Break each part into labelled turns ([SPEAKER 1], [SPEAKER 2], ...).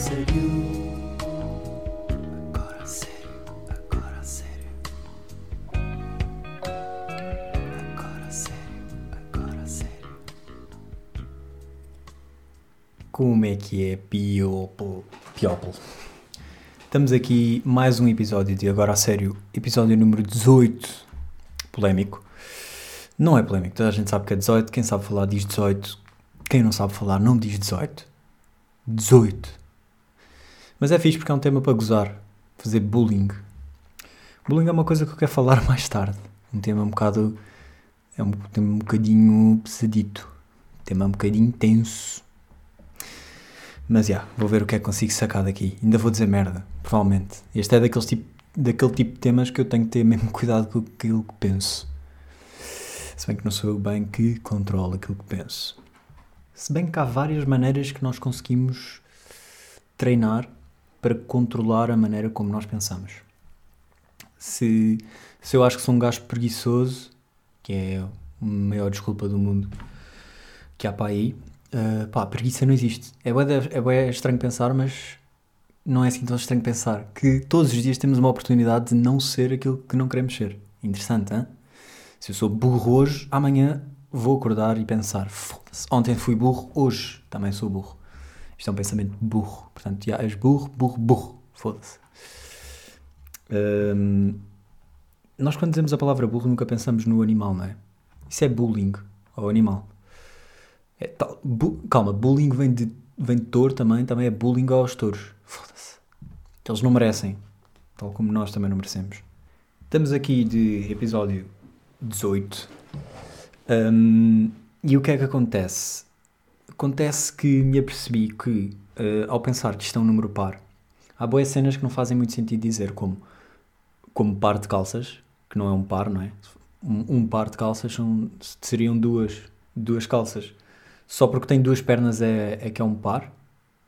[SPEAKER 1] sério. Agora sério, agora sério. Agora sério, agora sério. Como é que é, Piopol? Piopol. Estamos aqui mais um episódio de Agora a Sério, episódio número 18. Polémico. Não é polémico, toda a gente sabe que é 18. Quem sabe falar diz 18. Quem não sabe falar não diz 18. 18. Mas é fixe porque é um tema para gozar. Fazer bullying. Bullying é uma coisa que eu quero falar mais tarde. Um tema um bocado. É um tema um bocadinho pesadito. Um tema um bocadinho tenso. Mas já, vou ver o que é que consigo sacar daqui. Ainda vou dizer merda, provavelmente. Este é daqueles tipo, daquele tipo de temas que eu tenho que ter mesmo cuidado com aquilo que penso. Se bem que não sou eu bem que controlo aquilo que penso. Se bem que há várias maneiras que nós conseguimos treinar para controlar a maneira como nós pensamos. Se, se eu acho que sou um gajo preguiçoso, que é a maior desculpa do mundo que há para aí, uh, pá, preguiça não existe. É de- é bué estranho pensar, mas não é assim tão estranho pensar que todos os dias temos uma oportunidade de não ser aquilo que não queremos ser. Interessante, hein? Se eu sou burro hoje, amanhã vou acordar e pensar: foda-se, ontem fui burro, hoje também sou burro. Isto é um pensamento burro. Portanto, já és burro, burro, burro. Foda-se. Hum, nós, quando dizemos a palavra burro, nunca pensamos no animal, não é? Isso é bullying ao animal. É tal- bu- calma, bullying vem de, vem de touro também, também é bullying aos touros. Foda-se. Eles não merecem. Tal como nós também não merecemos. Estamos aqui de episódio 18. Hum, e o que é que acontece? Acontece que me apercebi que, eh, ao pensar que isto é um número par, há boas cenas que não fazem muito sentido dizer, como, como par de calças, que não é um par, não é? Um, um par de calças são, seriam duas, duas calças. Só porque tem duas pernas é, é que é um par?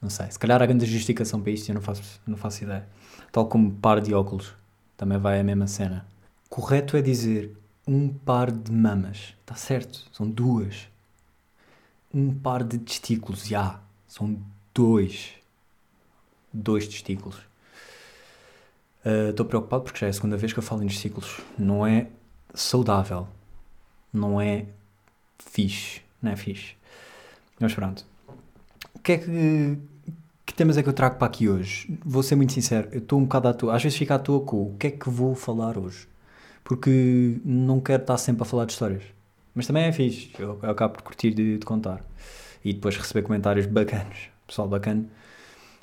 [SPEAKER 1] Não sei. Se calhar há grande justificação para isto eu não faço, não faço ideia. Tal como par de óculos. Também vai a mesma cena. Correto é dizer um par de mamas. Está certo. São duas. Um par de testículos. Já. São dois. Dois testículos. Ah, Estou preocupado porque já é a segunda vez que eu falo em testículos. Não é saudável. Não é fixe. Não é fixe. Mas pronto. O que é que. Que temas é que eu trago para aqui hoje? Vou ser muito sincero, eu estou um bocado à toa. Às vezes fico à toa com o que é que vou falar hoje. Porque não quero estar sempre a falar de histórias. Mas também é fixe, eu, eu acabo por curtir de, de contar. E depois receber comentários bacanos. Pessoal bacana.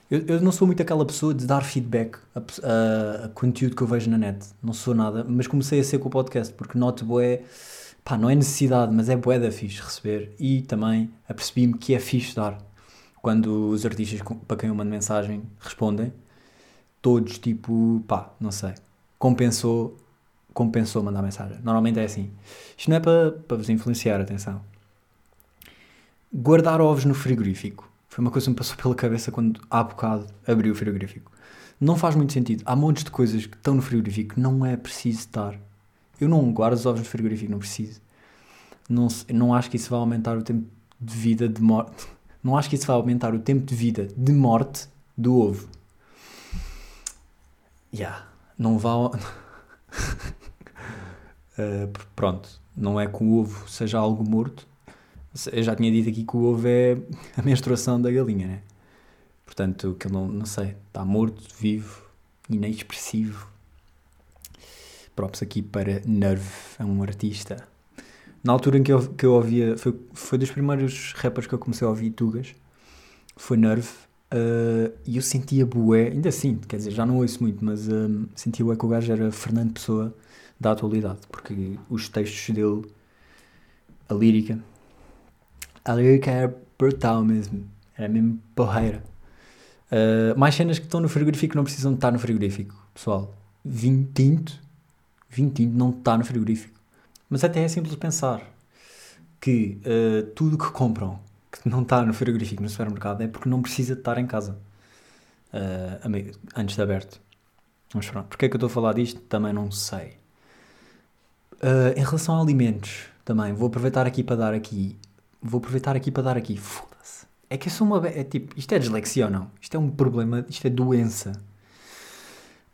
[SPEAKER 1] Eu, eu não sou muito aquela pessoa de dar feedback a, a- a conteúdo que eu vejo na net. Não sou nada, mas comecei a ser com o podcast porque noto bué, pá, não é necessidade, mas é bué da fixe receber. E também apercebi-me que é fixe dar. Quando os artistas para quem eu mando mensagem respondem, todos tipo, pá, não sei, compensou, compensou mandar mensagem. Normalmente é assim. Isto não é para, para vos influenciar, atenção. Guardar ovos no frigorífico. Foi uma coisa que me passou pela cabeça quando há bocado abri o frigorífico. Não faz muito sentido. Há montes de coisas que estão no frigorífico que não é preciso estar. Eu não guardo os ovos no frigorífico, não preciso. Não, não acho que isso vai aumentar o tempo de vida de morte. Não acho que isso vai aumentar o tempo de vida de morte do ovo. Yeah, não vai. Uh, pr- pronto, não é que o ovo seja algo morto. Eu já tinha dito aqui que o ovo é a menstruação da galinha, né? Portanto, que ele não, não sei, está morto, vivo, inexpressivo. Props aqui para Nerve, é um artista. Na altura em que eu, que eu ouvia, foi, foi dos primeiros rappers que eu comecei a ouvir Tugas, foi Nerve, uh, e eu sentia bué, ainda sinto, quer dizer, já não ouço muito, mas um, sentia bué que o gajo era Fernando Pessoa da atualidade, porque os textos dele, a lírica, a lírica era brutal mesmo, era mesmo porreira. Uh, mais cenas que estão no frigorífico não precisam de estar no frigorífico, pessoal. Vinho tinto, vinho tinto não está no frigorífico. Mas até é simples pensar que uh, tudo que compram que não está no frigorífico no supermercado é porque não precisa de estar em casa uh, antes de aberto. Mas pronto, porque é que eu estou a falar disto? Também não sei. Uh, em relação a alimentos, também vou aproveitar aqui para dar aqui. Vou aproveitar aqui para dar aqui. Foda-se. É que eu sou uma. É tipo, isto é dislexia ou não? Isto é um problema, isto é doença.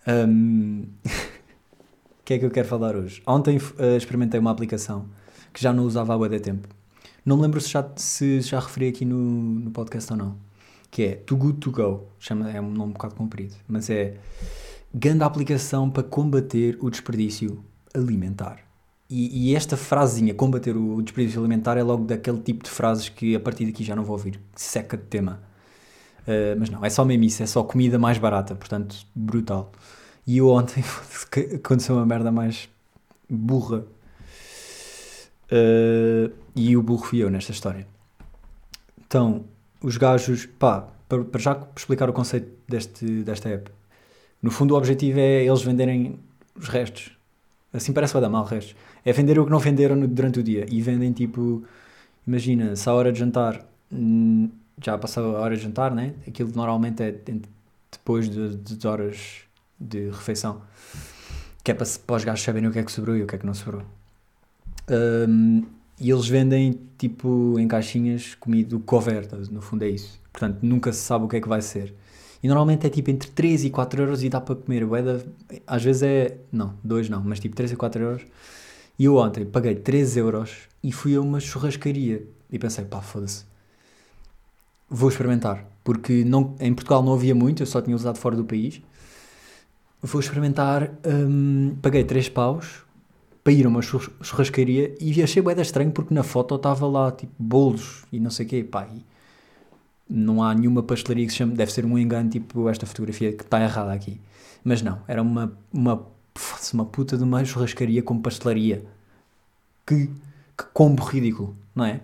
[SPEAKER 1] O que é que eu quero falar hoje? Ontem uh, experimentei uma aplicação que já não usava há de tempo. Não me lembro se já, se já referi aqui no, no podcast ou não. Que é Too Good To Go. Chama, é um nome um bocado comprido. Mas é grande aplicação para combater o desperdício alimentar. E, e, esta frasinha, combater o desperdício alimentar, é logo daquele tipo de frases que a partir daqui já não vou ouvir. Seca de tema. Uh, mas não, é só isso, é só comida mais barata, portanto, brutal. E eu ontem aconteceu uma merda mais burra. Uh, e o burro fui eu nesta história. Então, os gajos, pá, para, para já explicar o conceito deste, desta app. No fundo, o objetivo é eles venderem os restos. Assim parece vai dar mal restos. É vender o que não venderam durante o dia. E vendem tipo, imagina, se a hora de jantar hum, já passou a hora de jantar, né? Aquilo normalmente é depois de, de horas de refeição. Que é para, para os gajos saberem o que é que sobrou e o que é que não sobrou. Um, e eles vendem tipo em caixinhas comida coberta, no fundo é isso. Portanto, nunca se sabe o que é que vai ser. E normalmente é tipo entre 3 e 4 euros e dá para comer. Boeda, às vezes é. Não, 2 não, mas tipo 3 e 4 euros. E eu ontem paguei 3 euros e fui a uma churrascaria. E pensei, pá, foda-se. Vou experimentar. Porque não, em Portugal não havia muito, eu só tinha usado fora do país vou experimentar. Um, paguei 3 paus para ir a uma churrascaria e achei bem estranho porque na foto estava lá tipo bolos e não sei o quê. Pá, não há nenhuma pastelaria que se chame. Deve ser um engano, tipo esta fotografia que está errada aqui. Mas não, era uma, uma, uma puta de uma churrascaria com pastelaria. Que, que combo ridículo, não é?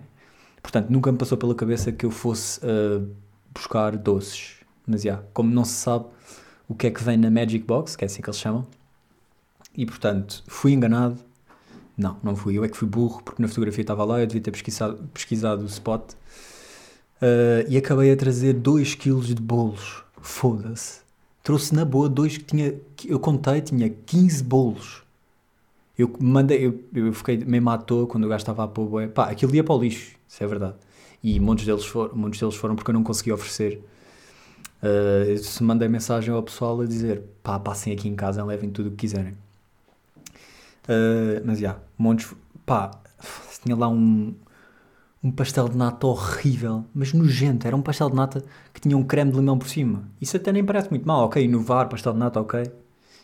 [SPEAKER 1] Portanto, nunca me passou pela cabeça que eu fosse uh, buscar doces. Mas já, yeah, como não se sabe, o que é que vem na Magic Box, que é assim que eles chamam. E portanto, fui enganado. Não, não fui. Eu é que fui burro, porque na fotografia estava lá, eu devia ter pesquisado, pesquisado o spot. Uh, e acabei a trazer 2 kg de bolos. Foda-se. Trouxe na boa dois que tinha. Eu contei, tinha 15 bolos. Eu mandei, eu, eu fiquei mesmo à toa quando o gajo estava a pôr. Pá, aquilo ia para o lixo, isso é verdade. E muitos deles, for, muitos deles foram porque eu não consegui oferecer Uh, se mandei mensagem ao pessoal a dizer pá, passem aqui em casa, levem tudo o que quiserem. Uh, mas já, yeah, montes. pá, tinha lá um, um pastel de nata horrível, mas nojento. Era um pastel de nata que tinha um creme de limão por cima. Isso até nem parece muito mal, ok? Inovar, pastel de nata, ok.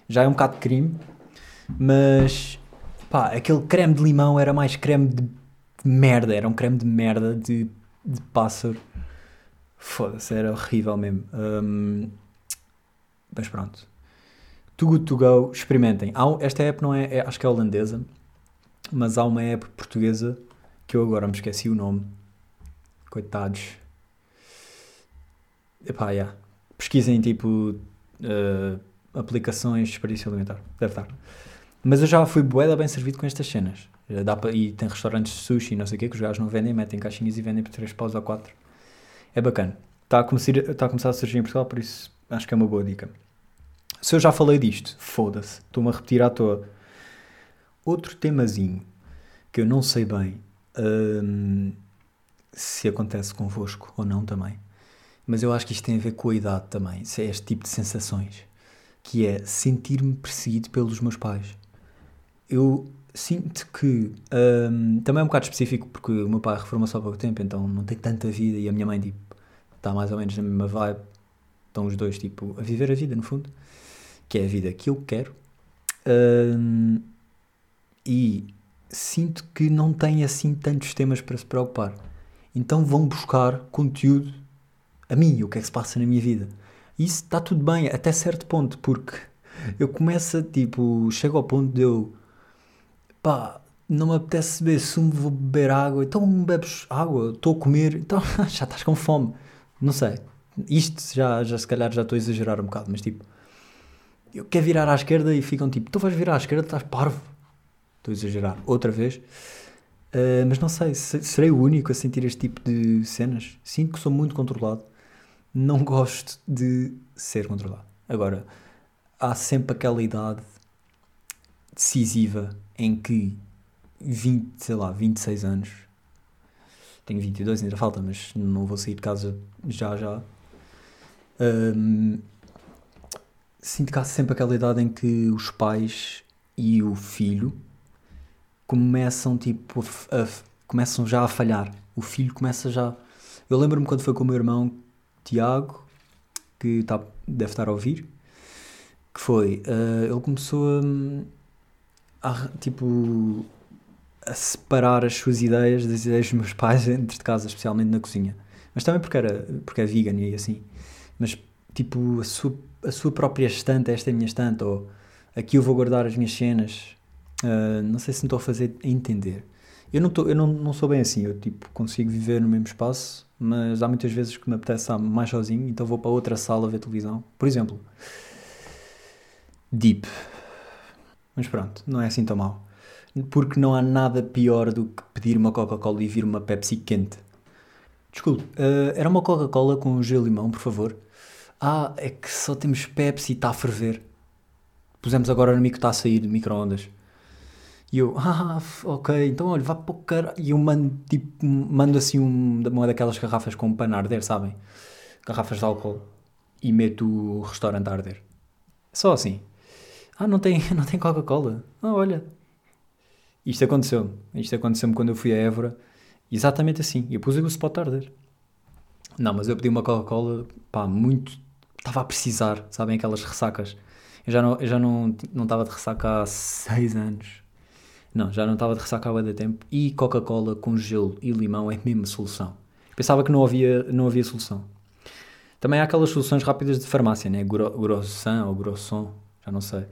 [SPEAKER 1] Já é um bocado de crime, mas pá, aquele creme de limão era mais creme de merda, era um creme de merda de, de pássaro Foda-se, era horrível mesmo. Um, mas pronto. Too Good To Go, experimentem. esta app não é, é, acho que é holandesa, mas há uma app portuguesa que eu agora me esqueci o nome. Coitados. Epá, yeah. Pesquisem tipo uh, aplicações de desperdício alimentar. Deve estar. Mas eu já fui boeda bem servido com estas cenas. Dá pra, e tem restaurantes de sushi e não sei o que que os gajos não vendem, metem caixinhas e vendem por 3 paus ou 4 é bacana. Está a, começar, está a começar a surgir em Portugal, por isso acho que é uma boa dica. Se eu já falei disto, foda-se, estou-me a repetir à toa. Outro temazinho que eu não sei bem hum, se acontece convosco ou não também, mas eu acho que isto tem a ver com a idade também, se é este tipo de sensações, que é sentir-me perseguido pelos meus pais. Eu sinto que um, também é um bocado específico porque o meu pai reformou-se há pouco tempo, então não tem tanta vida e a minha mãe tipo, está mais ou menos na mesma vibe. Estão os dois tipo, a viver a vida no fundo, que é a vida que eu quero. Um, e sinto que não têm assim tantos temas para se preocupar. Então vão buscar conteúdo a mim, o que é que se passa na minha vida. E isso está tudo bem, até certo ponto, porque eu começo a, tipo, chego ao ponto de eu pá, não me apetece beber sumo, vou beber água, então bebes água, estou a comer, então já estás com fome. Não sei. Isto já, já se calhar já estou a exagerar um bocado, mas tipo, eu quero virar à esquerda e ficam tipo, tu vais virar à esquerda, estás parvo. Estou a exagerar outra vez. Uh, mas não sei, serei o único a sentir este tipo de cenas. Sinto que sou muito controlado. Não gosto de ser controlado. Agora, há sempre aquela idade decisiva em que 20, sei lá, 26 anos tenho 22, ainda falta, mas não vou sair de casa já já. Hum, sinto que há sempre aquela idade em que os pais e o filho começam tipo a, a, começam já a falhar. O filho começa já. Eu lembro-me quando foi com o meu irmão Tiago, que tá, deve estar a ouvir, que foi, uh, ele começou a, a, tipo a separar as suas ideias das ideias dos meus pais dentro de casa, especialmente na cozinha. Mas também porque era porque é vegan e assim. Mas tipo a sua, a sua própria estante, esta é a minha estante, ou aqui eu vou guardar as minhas cenas. Uh, não sei se me estou a fazer entender. Eu não, tô, eu não, não sou bem assim, eu tipo consigo viver no mesmo espaço, mas há muitas vezes que me apetece estar mais sozinho, então vou para outra sala ver televisão. Por exemplo, Deep. Mas pronto, não é assim tão mal. Porque não há nada pior do que pedir uma Coca-Cola e vir uma Pepsi quente. Desculpe, uh, era uma Coca-Cola com gelo e limão, por favor. Ah, é que só temos Pepsi e está a ferver. Pusemos agora no micro, está a sair de micro-ondas. E eu, ah, ok, então olha, vá para o cara. E eu mando, tipo, mando assim um, uma daquelas garrafas com um pano arder, sabem? Garrafas de álcool. E meto o restaurante a arder. Só assim. Ah, não tem, não tem Coca-Cola. Ah, olha. Isto aconteceu. Isto aconteceu-me quando eu fui a Évora. Exatamente assim. Eu pus o spot a arder. Não, mas eu pedi uma Coca-Cola, pá, muito. Estava a precisar, sabem? Aquelas ressacas. Eu já não, já não, não estava de ressaca há seis anos. Não, já não estava de ressaca há da tempo. E Coca-Cola com gelo e limão é a mesma solução. Pensava que não havia, não havia solução. Também há aquelas soluções rápidas de farmácia, né? Grossan ou Grosson, já não sei.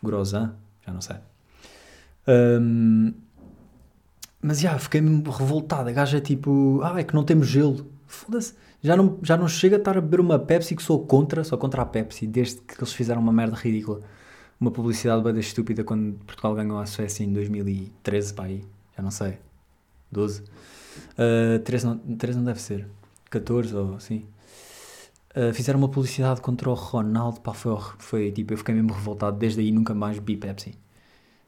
[SPEAKER 1] Grossan, já não sei. Um, mas já, fiquei mesmo revoltado. A gaja é tipo, ah, é que não temos gelo. Foda-se. Já não, já não chega a estar a beber uma Pepsi que sou contra, sou contra a Pepsi, desde que eles fizeram uma merda ridícula. Uma publicidade bem estúpida quando Portugal ganhou a Suécia em 2013, pá, aí. Já não sei. 12. Uh, 13, não, 13 não deve ser. 14 ou assim. Uh, fizeram uma publicidade contra o Ronaldo, pá, foi, foi tipo, eu fiquei mesmo revoltado, desde aí nunca mais bebi Pepsi.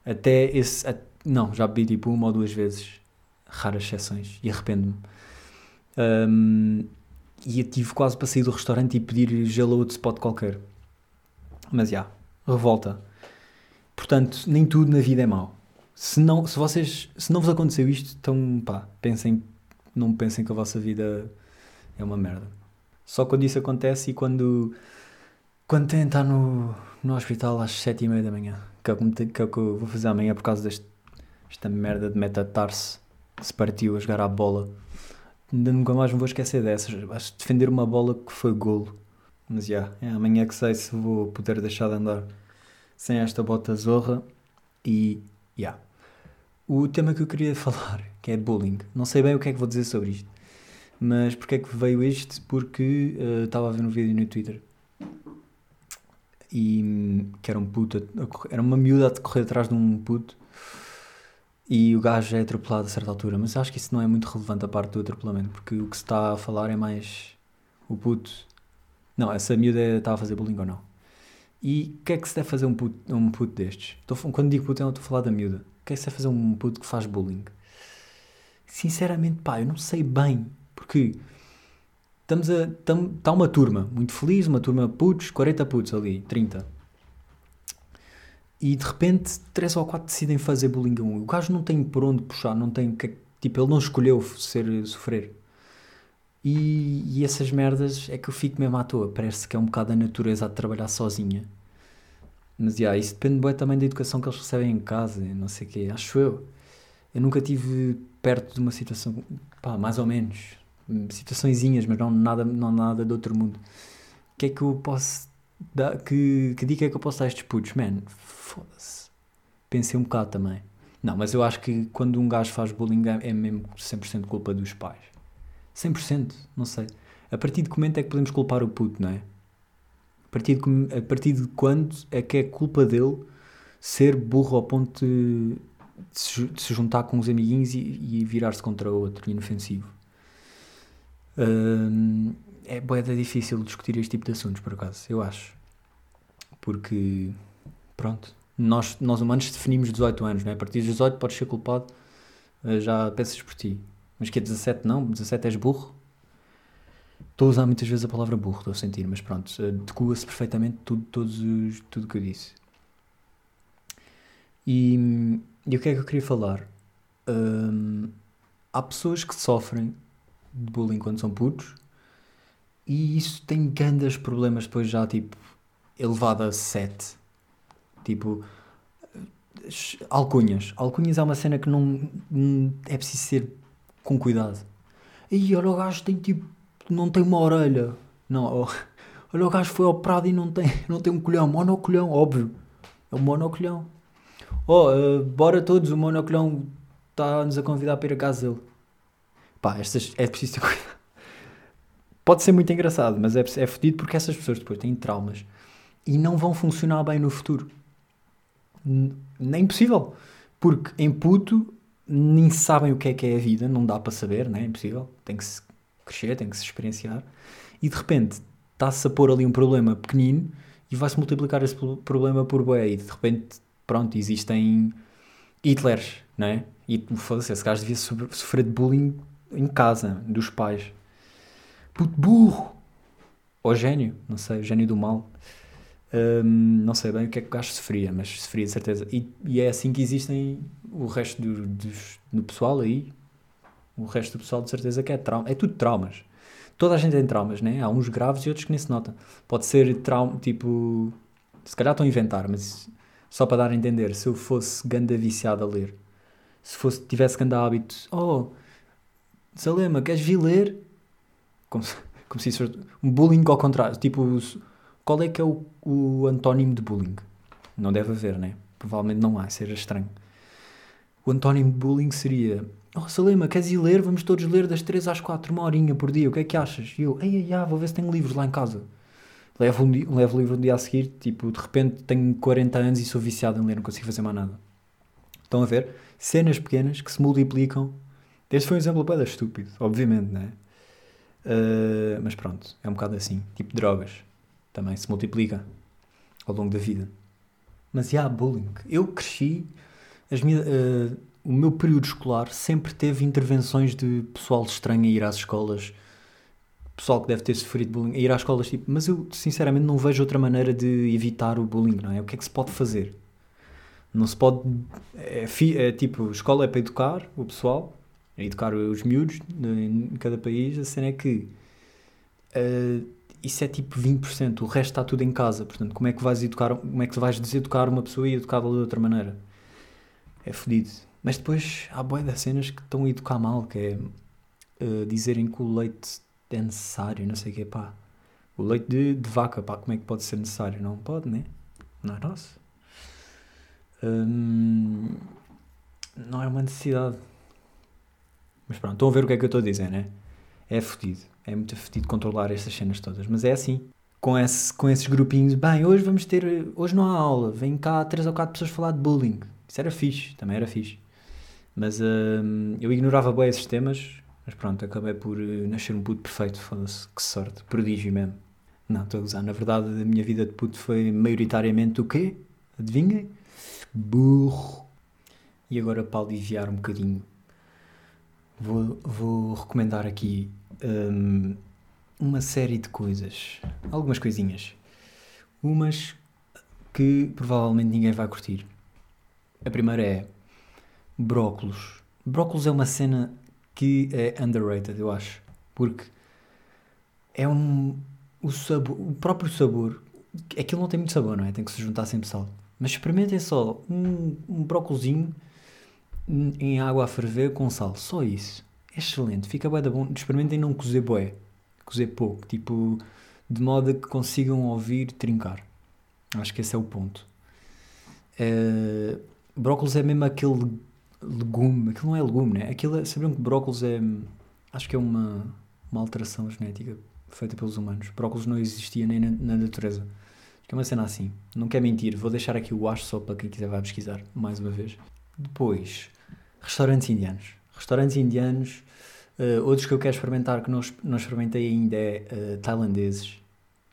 [SPEAKER 1] Até esse, a, não, já bebi tipo uma ou duas vezes, raras exceções, e arrependo-me. Um, e eu tive quase para sair do restaurante e pedir gelo outro spot qualquer. Mas já, revolta. Portanto, nem tudo na vida é mau. Se não, se vocês, se não vos aconteceu isto, então pá, pensem, não pensem que a vossa vida é uma merda. Só quando isso acontece e quando, quando têm estar no, no hospital às sete e meia da manhã, que é, o que, que é que eu vou fazer amanhã por causa desta merda de metatarse se partiu a jogar à bola. Ainda nunca mais me vou esquecer dessas. Acho defender uma bola que foi golo. Mas já, yeah, é amanhã que sei se vou poder deixar de andar sem esta bota zorra. E já. Yeah. O tema que eu queria falar, que é bullying. Não sei bem o que é que vou dizer sobre isto. Mas porque é que veio este? Porque uh, estava a ver um vídeo no Twitter e que era um puto, era uma miúda a correr atrás de um puto e o gajo é atropelado a certa altura. Mas acho que isso não é muito relevante a parte do atropelamento, porque o que se está a falar é mais o puto. Não, essa miúda está a fazer bullying ou não. E o que é que se deve fazer um puto, um puto destes? Estou, quando digo puto, eu não estou a falar da miúda. O que é que se deve fazer um puto que faz bullying? Sinceramente, pá, eu não sei bem. Porque estamos a. Está uma turma muito feliz, uma turma putos, 40 putos ali, 30. E de repente, 3 ou 4 decidem fazer bullying a um. O gajo não tem por onde puxar, não tem. Tipo, ele não escolheu ser, sofrer. E, e essas merdas é que eu fico mesmo à toa. Parece que é um bocado a natureza a trabalhar sozinha. Mas, yeah, isso depende bem também da educação que eles recebem em casa, não sei o quê. Acho eu. Eu nunca tive perto de uma situação, pá, mais ou menos, situaçõezinhas, mas não nada, não nada de outro mundo. O que é que eu posso dar? Que, que dica é que eu posso dar a estes putos? Man, foda-se. Pensei um bocado também. Não, mas eu acho que quando um gajo faz bullying é, é mesmo 100% culpa dos pais. 100%, não sei. A partir de que momento é que podemos culpar o puto, não é? A partir de, a partir de quando é que é culpa dele ser burro ao ponto de, de, se, de se, juntar com os amiguinhos e, e virar-se contra o outro, inofensivo? Uh, é boeda difícil discutir este tipo de assuntos, por acaso, eu acho. Porque, pronto, nós, nós humanos definimos 18 anos, não é? A partir dos 18 podes ser culpado, uh, já pensas por ti. Mas que é 17 não? 17 és burro? Estou a usar muitas vezes a palavra burro, estou a sentir, mas pronto, adequa-se perfeitamente tudo, todos os, tudo que eu disse. E, e o que é que eu queria falar? Há pessoas que sofrem de bullying quando são putos e isso tem grandes problemas depois já, tipo, elevado a 7. Tipo, alcunhas. Alcunhas é uma cena que não é preciso ser com cuidado. E olha o gajo tem tipo, não tem uma orelha. Não, olha o gajo foi operado e não tem, não tem um colhão. Monocolhão, óbvio. É um monocolhão. Oh, uh, bora todos, o monocolhão está-nos a convidar para ir a casa dele. Pá, estas, é preciso ter cuidado. Pode ser muito engraçado, mas é, é fodido porque essas pessoas depois têm traumas e não vão funcionar bem no futuro. Nem possível. Porque em puto nem sabem o que é que é a vida, não dá para saber, não é? impossível. Tem que se crescer, tem que se experienciar. E de repente está-se a pôr ali um problema pequenino e vai-se multiplicar esse problema por bué. E de repente, pronto, existem Hitlers, não é? E foda-se, esse gajo devia sofrer de bullying em casa, dos pais. Puto burro! Ou gênio, não sei, gênio do mal. Não sei bem o que é que o gajo sofria, mas sofria de certeza. E, e é assim que existem o resto do, do pessoal aí. O resto do pessoal de certeza que é trauma. É tudo traumas. Toda a gente tem traumas, né? Há uns graves e outros que nem se nota. Pode ser trauma, tipo. Se calhar estão a inventar, mas só para dar a entender. Se eu fosse ganda viciado a ler, se fosse, tivesse ganda hábito, oh, Salema, queres vir ler? Como se, como se isso fosse um bullying ao contrário. Tipo, qual é que é o, o antónimo de bullying? Não deve haver, né? Provavelmente não há, seja estranho. O antónimo de bullying seria: Oh, Salema, queres ir ler? Vamos todos ler das 3 às 4, uma horinha por dia. O que é que achas? E eu: Ei, ai, vou ver se tenho livros lá em casa. Levo, um, levo o livro no dia a seguir, tipo, de repente tenho 40 anos e sou viciado em ler, não consigo fazer mais nada. Estão a ver? Cenas pequenas que se multiplicam. Este foi um exemplo bem estúpido, obviamente, né? Uh, mas pronto, é um bocado assim. Tipo drogas também se multiplica ao longo da vida. Mas há bullying. Eu cresci, as minhas, uh, o meu período escolar sempre teve intervenções de pessoal estranho a ir às escolas, pessoal que deve ter sofrido bullying, a ir às escolas, tipo, mas eu sinceramente não vejo outra maneira de evitar o bullying, não é? O que é que se pode fazer? Não se pode. É, é tipo, escola é para educar o pessoal, é educar os miúdos em cada país. A cena é que. Uh, isso é tipo 20%, o resto está tudo em casa. Portanto, como é que vais educar, como é que vais deseducar uma pessoa e educá-la de outra maneira? É fodido. Mas depois há boia das cenas que estão a educar mal, que é uh, dizerem que o leite é necessário, não sei o que, pá. O leite de, de, vaca, pá, como é que pode ser necessário? Não pode, né? Não é nosso. Hum, não é uma necessidade. Mas pronto, estão a ver o que é que eu estou a dizer, né? É fodido. É muito fedido controlar estas cenas todas. Mas é assim. Com, esse, com esses grupinhos, bem, hoje vamos ter. Hoje não há aula, vem cá três ou quatro pessoas falar de bullying. Isso era fixe, também era fixe. Mas uh, eu ignorava bem esses temas, mas pronto, acabei por uh, nascer um puto perfeito, foda-se, que sorte, prodígio mesmo. Não, estou a usar. Na verdade, a minha vida de puto foi maioritariamente o quê? Adivinhem? Burro. E agora, para aliviar um bocadinho, vou, vou recomendar aqui um, uma série de coisas, algumas coisinhas. Umas que provavelmente ninguém vai curtir. A primeira é brócolos. Brócolos é uma cena que é underrated, eu acho, porque é um o sabor, o próprio sabor, aquilo não tem muito sabor, não é? Tem que se juntar sempre sal. Mas experimentem só um, um brócolozinho em água a ferver com sal, só isso. É excelente, fica bué da bom. Experimentem não cozer bué, cozer pouco, tipo, de modo que consigam ouvir trincar. Acho que esse é o ponto. Uh, brócolis é mesmo aquele legume, aquilo não é legume, né? Aquilo é, sabiam que brócolis é, acho que é uma, uma alteração genética feita pelos humanos. Brócolis não existia nem na, na natureza. Acho que é uma cena assim. Não quer mentir, vou deixar aqui o acho só para quem quiser vai pesquisar, mais uma vez. Depois, restaurantes indianos restaurantes indianos. Uh, outros que eu quero experimentar que não, não experimentei ainda é uh, tailandeses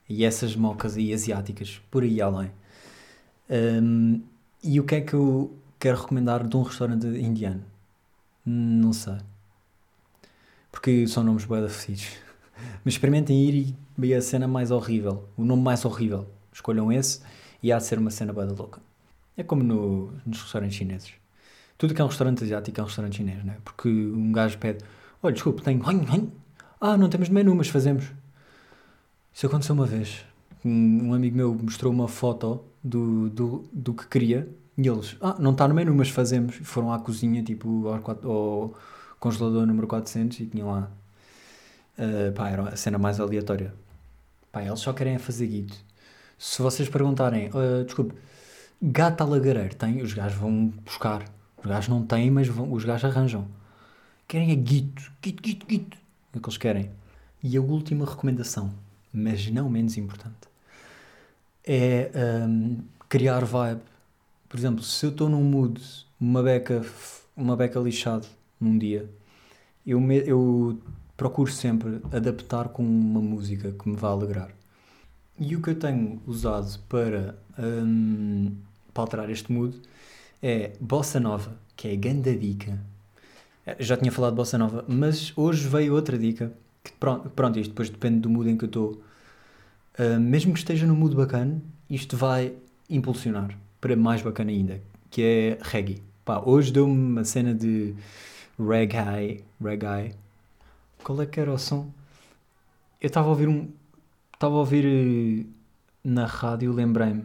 [SPEAKER 1] e essas mocas aí asiáticas, por aí além. Um, e o que é que eu quero recomendar de um restaurante indiano? Não sei. Porque são nomes bué da fedidos. Mas experimentem ir e a cena mais horrível. O nome mais horrível. Escolham esse e há de ser uma cena da louca. É como no, nos restaurantes chineses. Tudo que é um restaurante asiático é um restaurante chinês, não é? Porque um gajo pede: Olha, desculpe, tenho. Ah, não temos menu, mas fazemos. Isso aconteceu uma vez. Um, amigo meu mostrou uma foto do, do, do que queria e eles: Ah, não está no menu, mas fazemos. Foram à cozinha, tipo, ao, ao congelador número 400 e tinham lá. Uh, pá, era a cena mais aleatória. Pá, eles só querem é fazer guito. Se vocês perguntarem, "Ah, desculpe, gata lagareiro tem? Os gajos vão buscar. Os gajos não têm, mas vão, os gajos arranjam. Querem é guito, guito, guito, guito. É o que eles querem. E a última recomendação, mas não menos importante, é hum, criar vibe. Por exemplo, se eu estou num mood, uma beca, uma beca lixado num dia, eu, me- eu procuro sempre adaptar com uma música que me vá alegrar. E o que eu tenho usado para, hum, para alterar este mood é Bossa Nova, que é a ganda dica. Eh, Já tinha falado de Bossa Nova, mas hoje veio outra dica. Que pronto, pronto, isto depois depende do mood em que eu estou. Uh, mesmo que esteja no mood bacana, isto vai impulsionar para mais bacana ainda, que é reggae. Pá, hoje deu-me uma cena de reggae, reggae. Qual é que era o som? Eu estava a ouvir um... Estava a ouvir eh, na rádio, lembrei-me.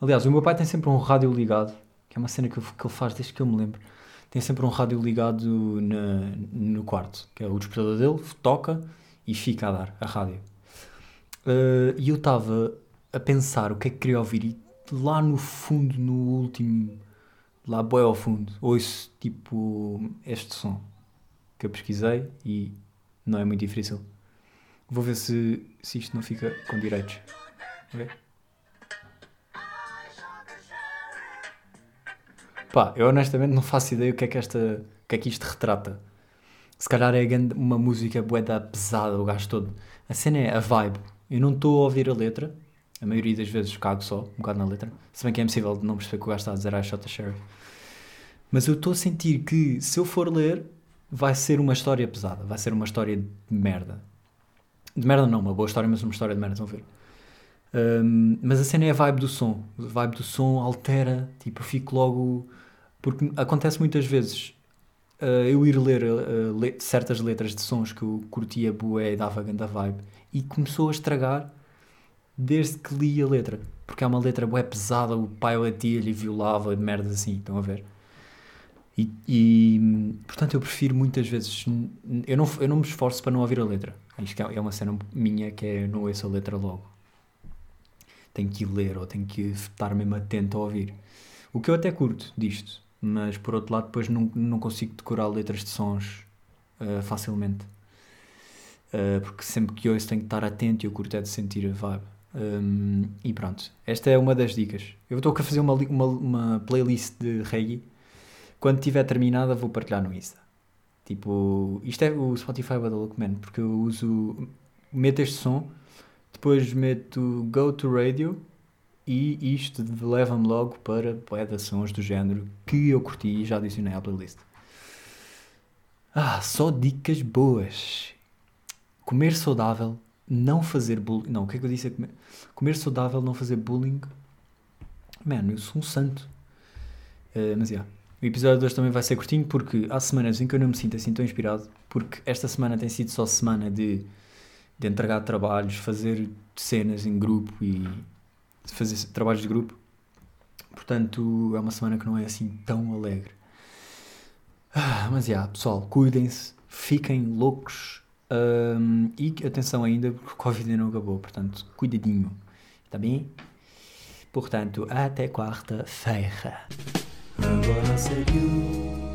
[SPEAKER 1] Aliás, o meu pai tem sempre um rádio ligado, que é uma cena que, eu- que ele faz desde que eu me lembro. Tem sempre um rádio ligado na, no quarto, que é o despertador dele, toca e fica a dar a rádio. Uh, e eu estava a pensar o que é que queria ouvir e lá no fundo, no último, lá bem ao fundo, ouço tipo este som que eu pesquisei e não é muito difícil. Vou ver se, se isto não fica com direitos. Ok? Pá, eu honestamente não faço ideia o que é que, esta, o que, é que isto retrata. Se calhar é uma música boeda pesada, o gajo todo. A cena é a vibe. Eu não estou a ouvir a letra. A maioria das vezes cago só, um bocado na letra. Se bem que é impossível de não perceber que o gajo está a dizer I shot the sheriff. Mas eu estou a sentir que se eu for ler, vai ser uma história pesada. Vai ser uma história de merda. De merda não, uma boa história, mas uma história de merda, vão ver. Um, mas a cena é a vibe do som. A vibe do som altera, tipo, eu fico logo. Porque acontece muitas vezes uh, eu ir ler uh, le- certas letras de sons que eu curtia bué e dava grande vibe e começou a estragar desde que li a letra. Porque é uma letra bué pesada, o pai latia-lhe e violava, merdas assim, estão a ver? E, e, portanto eu prefiro muitas vezes. Eu não, eu não me esforço para não ouvir a letra. Isto é é uma cena minha que é não ouço a letra logo. Tenho que ler ou tenho que estar mesmo atento a ouvir. O que eu até curto disto, mas por outro lado depois não, não consigo decorar letras de sons ah, facilmente. Ah, porque sempre que ouço tenho que estar atento e eu curto é de sentir a vibe. Hum, e pronto, esta é uma das dicas. Eu estou a fazer uma, uma, uma playlist de reggae. Quando tiver terminada, vou partilhar no Insta. Tipo, isto é o Spotify bué da louco, man, porque eu uso. Meto este som, depois meto Go to Radio e isto leva-me logo para de sons do género que eu curti e já adicionei à playlist. Ah, só dicas boas. Comer saudável, não fazer bullying. Não, o que é que eu disse? Comer, comer saudável, não fazer bullying. Mano, eu sou um santo. Eh, mas, já. O episódio de hoje também vai ser curtinho porque há semanas em que eu não me sinto assim tão inspirado. Porque esta semana tem sido só semana de, de entregar trabalhos, fazer cenas em grupo e fazer trabalhos de grupo. Portanto, é uma semana que não é assim tão alegre. Ah, mas, já, pessoal, cuidem-se, fiquem loucos. hum, e atenção ainda, porque o Covid ainda não acabou. Portanto, cuidadinho. Está bem? Portanto, até quarta-feira. Agora.